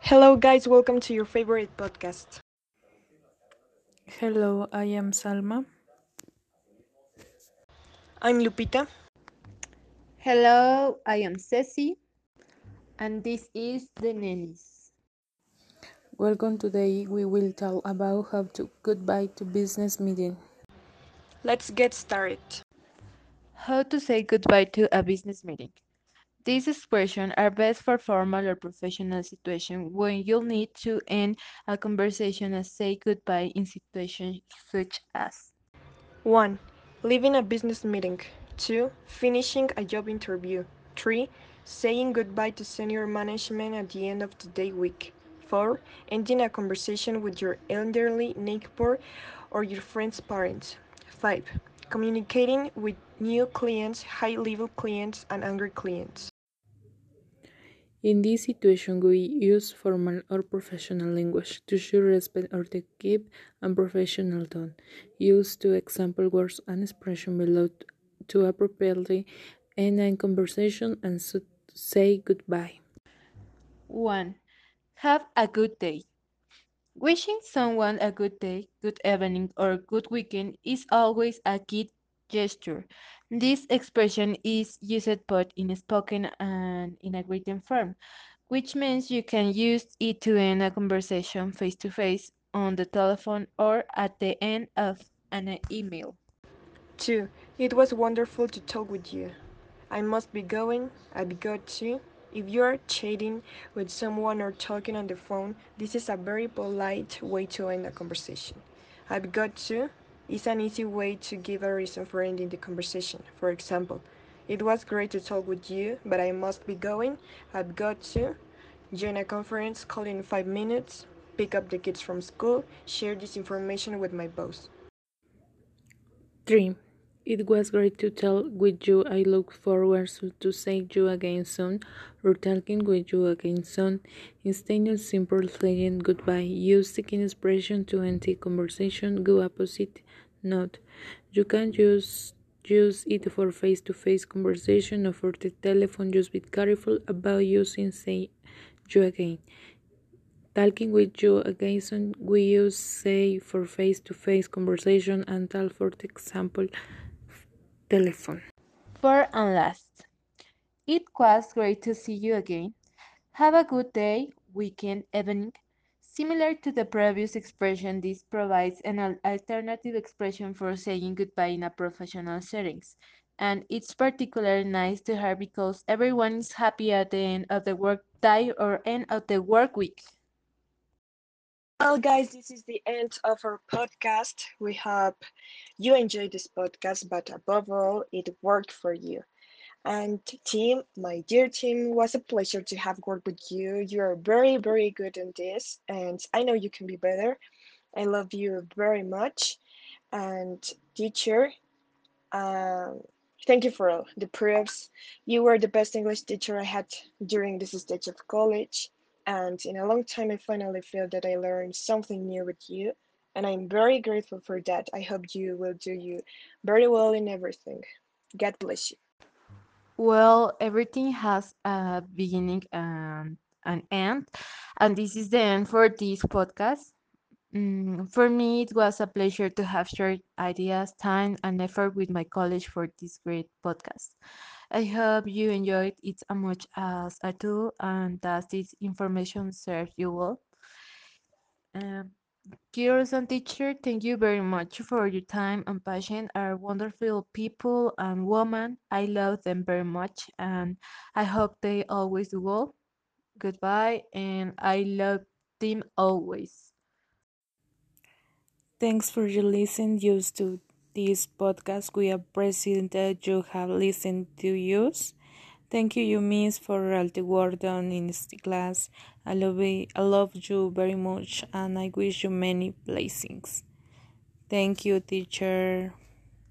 Hello, guys, welcome to your favorite podcast. Hello, I am Salma. I'm Lupita. Hello, I am Ceci, and this is the Nannies. Welcome today. We will talk about how to goodbye to business meeting. Let's get started. How to say goodbye to a business meeting. These expressions are best for formal or professional situations when you'll need to end a conversation and say goodbye in situations such as 1. Leaving a business meeting. 2. Finishing a job interview. 3. Saying goodbye to senior management at the end of the day week. 4. Ending a conversation with your elderly neighbor or your friend's parents. 5. Communicating with new clients, high level clients, and angry clients. In this situation, we use formal or professional language to show respect or to keep a professional tone. Use two example words and expression below to appropriately end a conversation and so say goodbye. 1. Have a good day. Wishing someone a good day, good evening, or good weekend is always a key gesture. This expression is used both in spoken and in a written form, which means you can use it to end a conversation face to face, on the telephone, or at the end of an email. 2. It was wonderful to talk with you. I must be going. I've got to. If you are chatting with someone or talking on the phone, this is a very polite way to end a conversation. I've got to is an easy way to give a reason for ending the conversation. For example, it was great to talk with you, but I must be going. I've got to join a conference, call in five minutes, pick up the kids from school, share this information with my boss. 3. It was great to talk with you. I look forward to seeing you again soon or talking with you again soon. Instead of simple saying goodbye, use seeking expression to end the conversation. Go opposite note. You can use use it for face-to-face conversation or for the telephone. Just be careful about using say you again. Talking with you again, soon. we use say for face-to-face conversation and talk for the example telephone. For and last, it was great to see you again. Have a good day, weekend, evening. Similar to the previous expression, this provides an alternative expression for saying goodbye in a professional settings. And it's particularly nice to hear because everyone is happy at the end of the work day or end of the work week. Well, guys, this is the end of our podcast. We hope you enjoyed this podcast, but above all, it worked for you. And team, my dear team, was a pleasure to have worked with you. You are very, very good in this, and I know you can be better. I love you very much. And teacher, um, thank you for all the proofs. You were the best English teacher I had during this stage of college and in a long time I finally feel that I learned something new with you and I'm very grateful for that. I hope you will do you very well in everything. God bless you. Well, everything has a beginning and an end, and this is the end for this podcast. Mm, for me, it was a pleasure to have shared ideas, time, and effort with my college for this great podcast. I hope you enjoyed it as much as I do and that this information serves you well. Um, and teacher, thank you very much for your time and passion. Are wonderful people and women. I love them very much and I hope they always do well. Goodbye and I love them always. Thanks for your listening used to this podcast. We appreciate that you have listened to us. Thank you, you miss for all the work done in this class. I love it. I love you very much, and I wish you many blessings. Thank you, teacher.